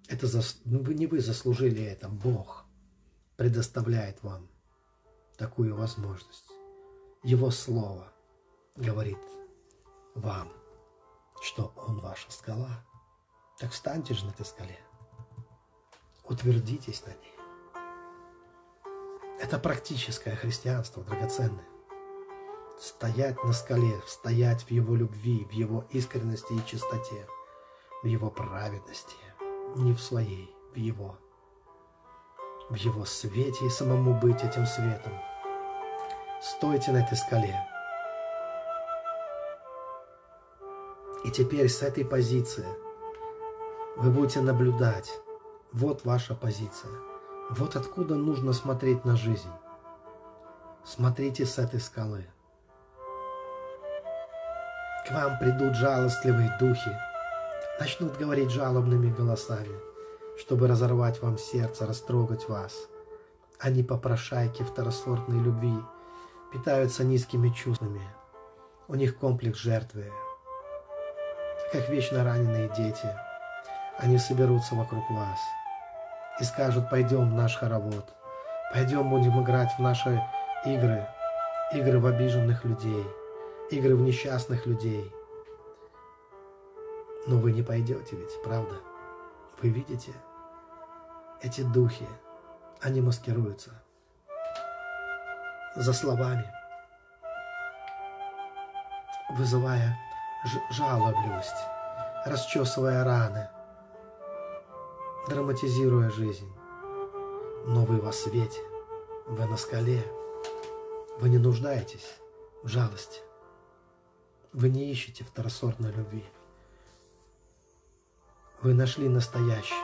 Speaker 1: Это зас... Ну, не вы заслужили это, Бог предоставляет вам такую возможность. Его Слово говорит вам, что Он ваша скала. Так встаньте же на этой скале. Утвердитесь на ней. Это практическое христианство, драгоценное стоять на скале, стоять в Его любви, в Его искренности и чистоте, в Его праведности, не в своей, в Его, в Его свете и самому быть этим светом. Стойте на этой скале. И теперь с этой позиции вы будете наблюдать. Вот ваша позиция. Вот откуда нужно смотреть на жизнь. Смотрите с этой скалы. К вам придут жалостливые духи, начнут говорить жалобными голосами, чтобы разорвать вам сердце, растрогать вас. Они попрошайки второсортной любви, питаются низкими чувствами. У них комплекс жертвы. Как вечно раненые дети, они соберутся вокруг вас и скажут, пойдем в наш хоровод, пойдем будем играть в наши игры, игры в обиженных людей – игры в несчастных людей. Но вы не пойдете ведь, правда? Вы видите, эти духи, они маскируются за словами, вызывая жалобливость, расчесывая раны, драматизируя жизнь. Но вы во свете, вы на скале, вы не нуждаетесь в жалости. Вы не ищете второсортной любви. Вы нашли настоящее,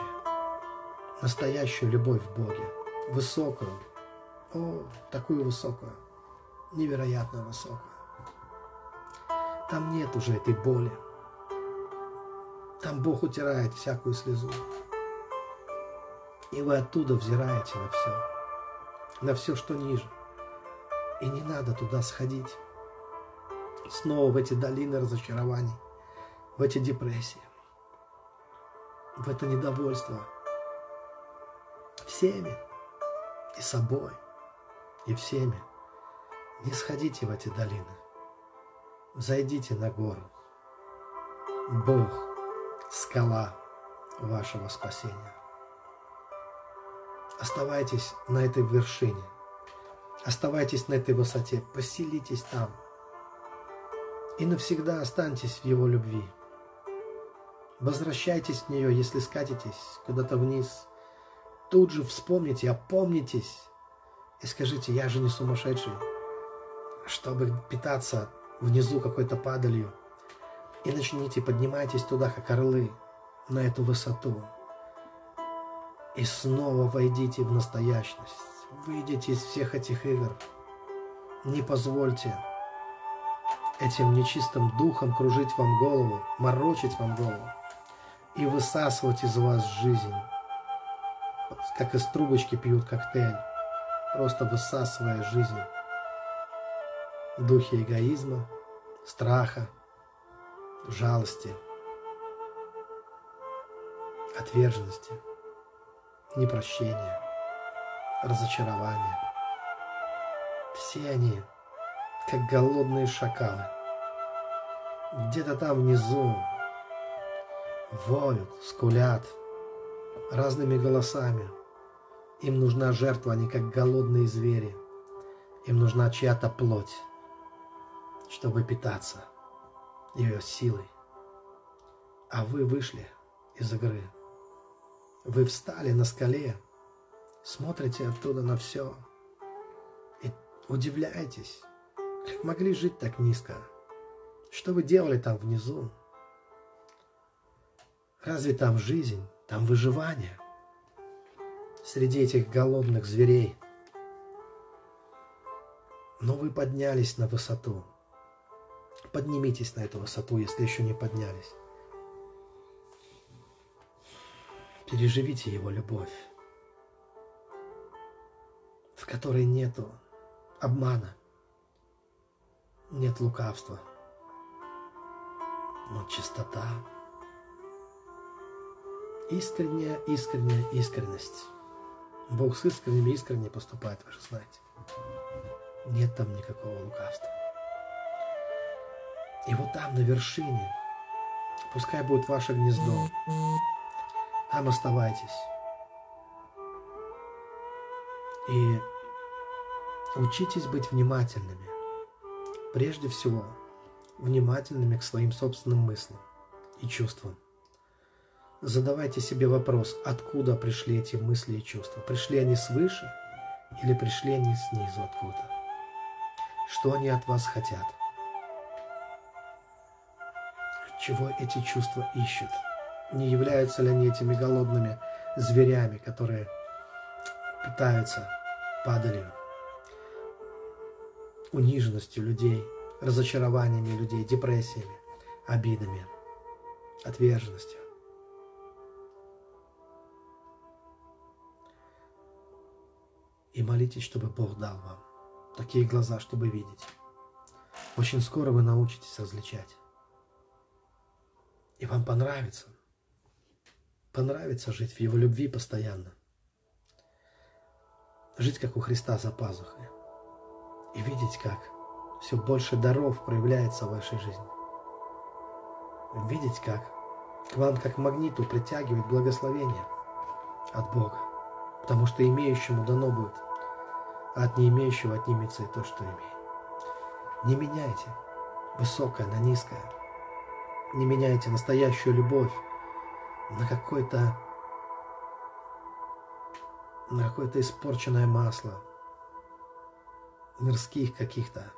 Speaker 1: настоящую любовь в Боге, высокую, о, такую высокую, невероятно высокую. Там нет уже этой боли. Там Бог утирает всякую слезу. И вы оттуда взираете на все, на все, что ниже. И не надо туда сходить снова в эти долины разочарований, в эти депрессии, в это недовольство всеми и собой, и всеми. Не сходите в эти долины. Зайдите на гору. Бог – скала вашего спасения. Оставайтесь на этой вершине. Оставайтесь на этой высоте. Поселитесь там – и навсегда останьтесь в Его любви. Возвращайтесь в нее, если скатитесь куда-то вниз. Тут же вспомните, опомнитесь и скажите, я же не сумасшедший, чтобы питаться внизу какой-то падалью. И начните, поднимайтесь туда, как орлы, на эту высоту. И снова войдите в настоящность. Выйдите из всех этих игр. Не позвольте этим нечистым духом кружить вам голову, морочить вам голову и высасывать из вас жизнь, как из трубочки пьют коктейль, просто высасывая жизнь. Духи эгоизма, страха, жалости, отверженности, непрощения, разочарования. Все они, как голодные шакалы, где-то там внизу воют, скулят разными голосами. Им нужна жертва, они как голодные звери. Им нужна чья-то плоть, чтобы питаться ее силой. А вы вышли из игры. Вы встали на скале, смотрите оттуда на все и удивляетесь, как могли жить так низко. Что вы делали там внизу? Разве там жизнь, там выживание? Среди этих голодных зверей. Но вы поднялись на высоту. Поднимитесь на эту высоту, если еще не поднялись. Переживите его любовь, в которой нету обмана, нет лукавства, но чистота, искренняя, искренняя искренность. Бог с искренними искренне поступает, вы же знаете. Нет там никакого лукавства. И вот там, на вершине, пускай будет ваше гнездо, там оставайтесь. И учитесь быть внимательными. Прежде всего, внимательными к своим собственным мыслям и чувствам. Задавайте себе вопрос, откуда пришли эти мысли и чувства. Пришли они свыше или пришли они снизу откуда? Что они от вас хотят? Чего эти чувства ищут? Не являются ли они этими голодными зверями, которые питаются падалью, униженностью людей, разочарованиями людей, депрессиями, обидами, отверженностью? И молитесь, чтобы Бог дал вам такие глаза, чтобы видеть. Очень скоро вы научитесь различать. И вам понравится – понравится жить в Его любви постоянно. Жить, как у Христа за пазухой. И видеть, как все больше даров проявляется в вашей жизни. Видеть, как к вам, как магниту, притягивает благословение от Бога. Потому что имеющему дано будет, а от не имеющего отнимется и то, что имеет. Не меняйте высокое на низкое. Не меняйте настоящую любовь на какое-то на какое-то испорченное масло, мирских каких-то,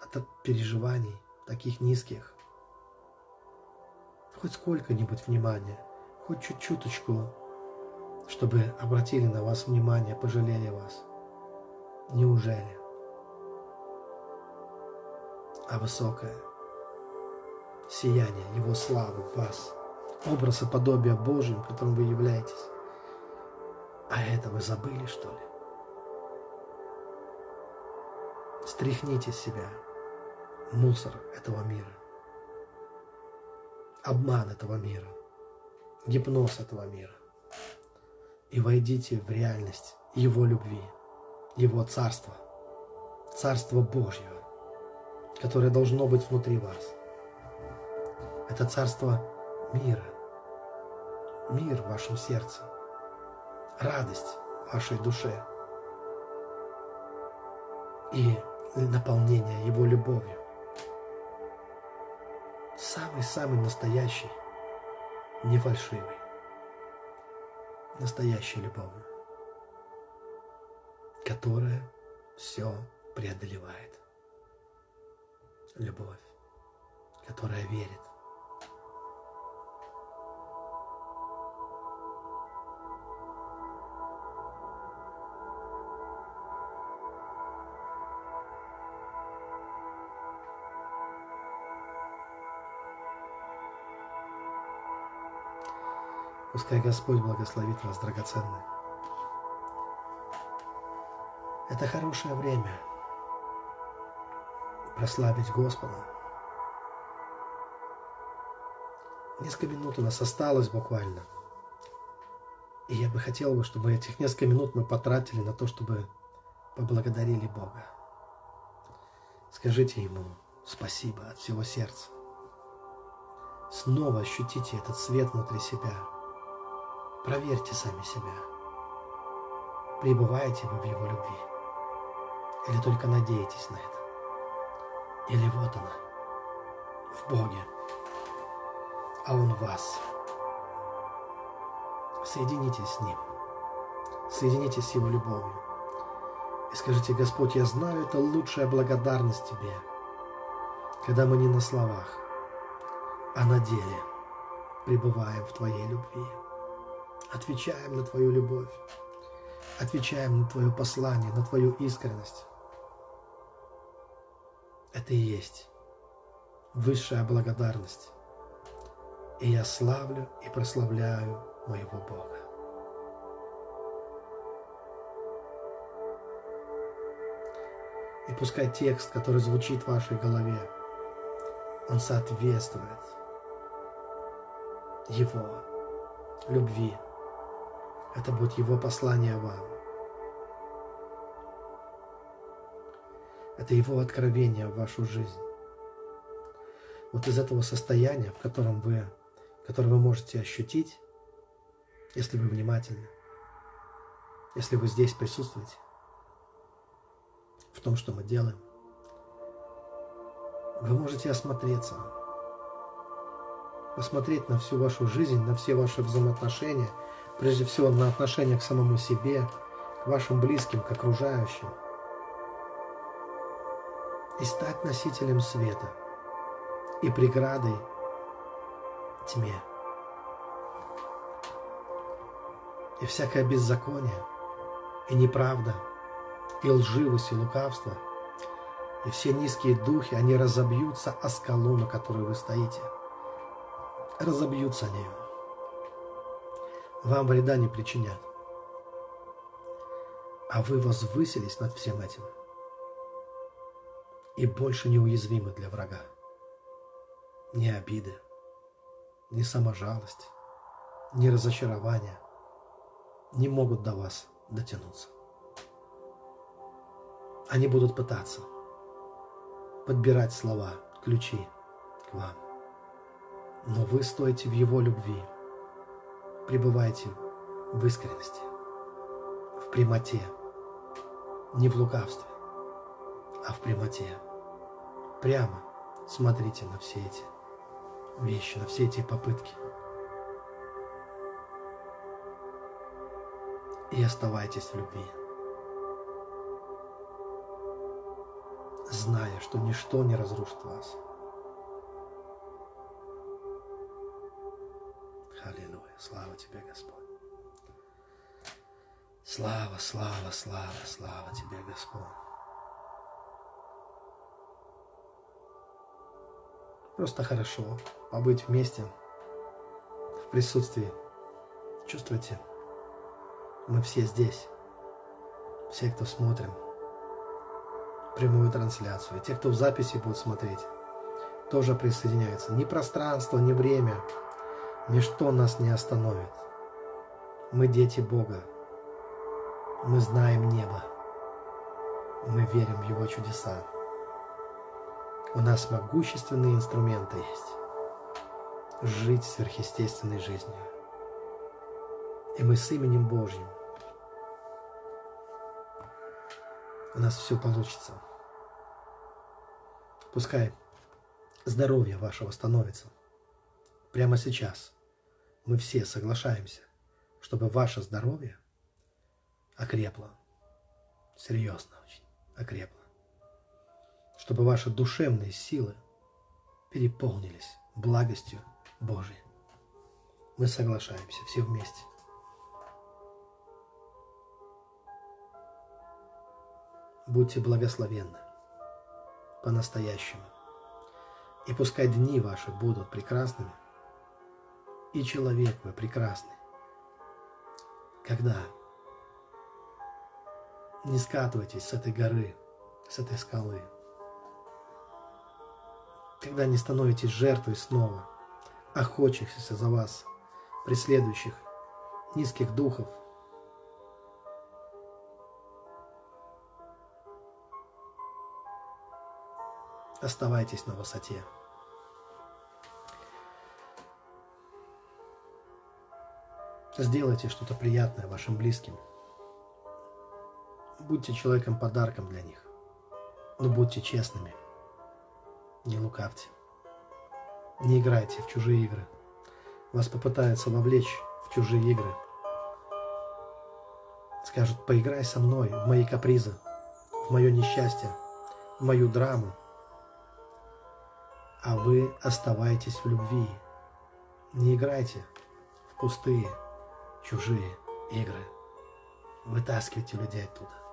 Speaker 1: от переживаний таких низких. Хоть сколько-нибудь внимания, хоть чуть-чуточку, чтобы обратили на вас внимание, пожалели вас. Неужели? А высокое сияние Его славы в вас – образ и подобие Божьим, которым вы являетесь. А это вы забыли, что ли? Стряхните с себя мусор этого мира, обман этого мира, гипноз этого мира и войдите в реальность Его любви, Его Царства, Царство Божьего, которое должно быть внутри вас. Это Царство мира, мир в вашем сердце, радость в вашей душе и наполнение Его любовью. Самый-самый настоящий, не фальшивый, настоящей любовью, которая все преодолевает. Любовь, которая верит, Пускай Господь благословит вас, драгоценные. Это хорошее время прославить Господа. Несколько минут у нас осталось буквально. И я бы хотел, бы, чтобы этих несколько минут мы потратили на то, чтобы поблагодарили Бога. Скажите Ему спасибо от всего сердца. Снова ощутите этот свет внутри себя. Проверьте сами себя. Пребываете вы в Его любви? Или только надеетесь на это? Или вот она, в Боге, а Он в вас. Соединитесь с Ним. Соединитесь с Его любовью. И скажите, Господь, я знаю, это лучшая благодарность Тебе, когда мы не на словах, а на деле пребываем в Твоей любви, отвечаем на Твою любовь, отвечаем на Твое послание, на Твою искренность. Это и есть высшая благодарность. И я славлю и прославляю моего Бога. И пускай текст, который звучит в вашей голове, он соответствует Его любви. Это будет Его послание вам. Это Его откровение в вашу жизнь. Вот из этого состояния, в котором вы, которое вы можете ощутить, если вы внимательны, если вы здесь присутствуете, в том, что мы делаем, вы можете осмотреться, посмотреть на всю вашу жизнь, на все ваши взаимоотношения, прежде всего на отношения к самому себе, к вашим близким, к окружающим – и стать носителем света и преградой тьме. И всякое беззаконие, и неправда, и лживость, и лукавство, и все низкие духи, они разобьются о скалу, на которой вы стоите. Разобьются о нее. Вам вреда не причинят. А вы возвысились над всем этим – и больше неуязвимы для врага. Ни обиды, ни саможалость, ни разочарования не могут до вас дотянуться. Они будут пытаться подбирать слова, ключи к вам. Но вы стоите в Его любви, пребывайте в искренности, в прямоте, не в лукавстве а в прямоте. Прямо смотрите на все эти вещи, на все эти попытки. И оставайтесь в любви. Зная, что ничто не разрушит вас. Слава, слава, слава, слава тебе, Господь. Просто хорошо побыть вместе, в присутствии. Чувствуйте, мы все здесь. Все, кто смотрим прямую трансляцию. Те, кто в записи будет смотреть, тоже присоединяются. Ни пространство, ни время, ничто нас не остановит. Мы дети Бога. Мы знаем небо. Мы верим в Его чудеса. У нас могущественные инструменты есть. Жить сверхъестественной жизнью. И мы с именем Божьим. У нас все получится. Пускай здоровье вашего становится. Прямо сейчас мы все соглашаемся, чтобы ваше здоровье окрепло. Серьезно очень окрепло чтобы ваши душевные силы переполнились благостью Божией. Мы соглашаемся все вместе. Будьте благословенны по-настоящему. И пускай дни ваши будут прекрасными, и человек вы прекрасный когда не скатывайтесь с этой горы, с этой скалы, когда не становитесь жертвой снова, охотящихся за вас, преследующих низких духов, оставайтесь на высоте. Сделайте что-то приятное вашим близким. Будьте человеком-подарком для них. Но будьте честными. Не лукавьте. Не играйте в чужие игры. Вас попытаются вовлечь в чужие игры. Скажут, поиграй со мной в мои капризы, в мое несчастье, в мою драму. А вы оставайтесь в любви. Не играйте в пустые, чужие игры. Вытаскивайте людей оттуда.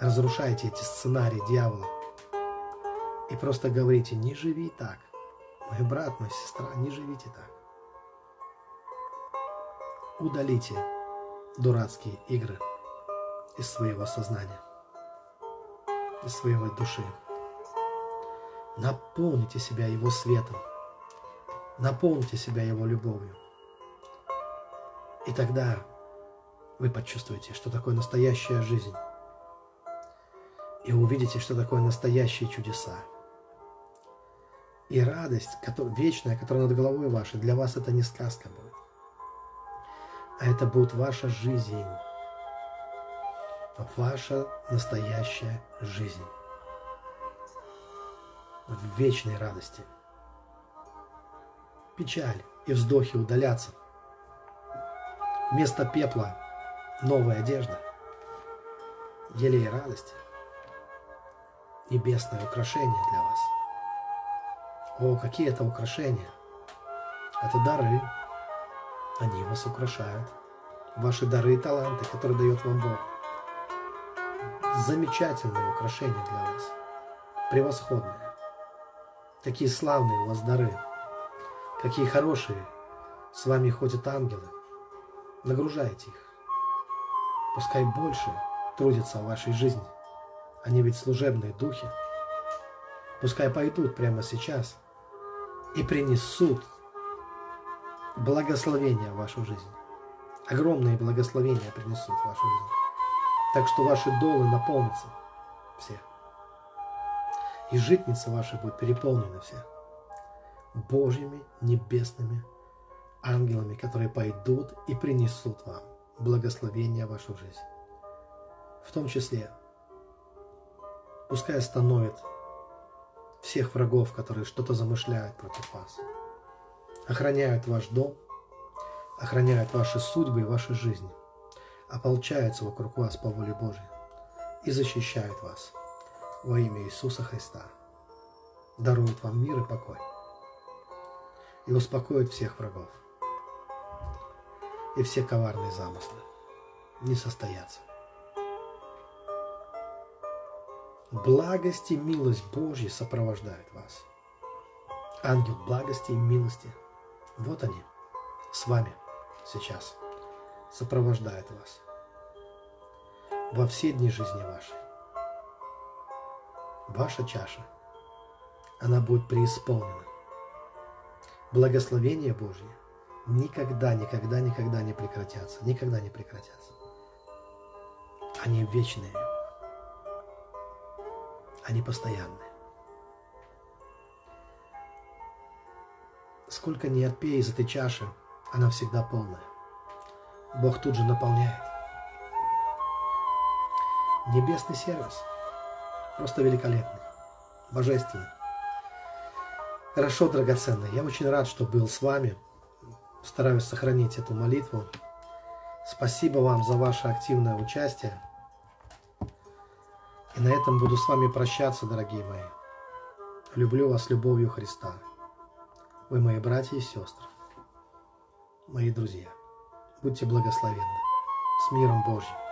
Speaker 1: Разрушайте эти сценарии дьявола. И просто говорите, не живи так. Мой брат, моя сестра, не живите так. Удалите дурацкие игры из своего сознания, из своей души. Наполните себя Его светом, наполните себя Его любовью. И тогда вы почувствуете, что такое настоящая жизнь. И увидите, что такое настоящие чудеса. И радость, которая, вечная, которая над головой вашей, для вас это не сказка будет. А это будет ваша жизнь. Ваша настоящая жизнь. В вечной радости. Печаль и вздохи удалятся – Вместо пепла новая одежда, елей радости, небесное украшение для вас. О, какие это украшения! Это дары, они вас украшают. Ваши дары и таланты, которые дает вам Бог. Замечательные украшения для вас, превосходные. Какие славные у вас дары, какие хорошие с вами ходят ангелы, Нагружайте их. Пускай больше трудятся в вашей жизни. Они ведь служебные духи. Пускай пойдут прямо сейчас и принесут благословения в вашу жизнь. Огромные благословения принесут в вашу жизнь. Так что ваши долы наполнятся все. И житницы ваши будут переполнены все. Божьими небесными ангелами, которые пойдут и принесут вам благословение в вашу жизнь. В том числе, пускай остановит всех врагов, которые что-то замышляют против вас. Охраняют ваш дом, охраняют ваши судьбы и ваши жизни, ополчаются вокруг вас по воле Божьей и защищают вас во имя Иисуса Христа. Даруют вам мир и покой и успокоит всех врагов и все коварные замыслы не состоятся. Благость и милость Божья сопровождают вас. Ангел благости и милости, вот они, с вами сейчас, сопровождают вас во все дни жизни вашей. Ваша чаша, она будет преисполнена. Благословение Божье – никогда, никогда, никогда не прекратятся. Никогда не прекратятся. Они вечные. Они постоянные. Сколько не отпей из этой чаши, она всегда полная. Бог тут же наполняет. Небесный сервис. Просто великолепный. Божественный. Хорошо, драгоценный. Я очень рад, что был с вами стараюсь сохранить эту молитву. Спасибо вам за ваше активное участие. И на этом буду с вами прощаться, дорогие мои. Люблю вас любовью Христа. Вы мои братья и сестры, мои друзья. Будьте благословенны. С миром Божьим.